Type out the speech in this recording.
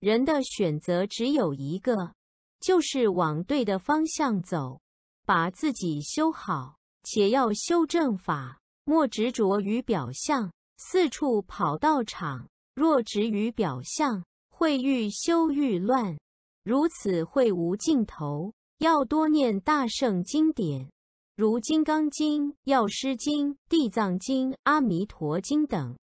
人的选择只有一个就是往对的方向走把自己修好且要修正法莫执着于表象四处跑道场若执于表象会愈修愈乱。如此会无尽头要多念大圣经典如金刚经药师经地藏经阿弥陀经等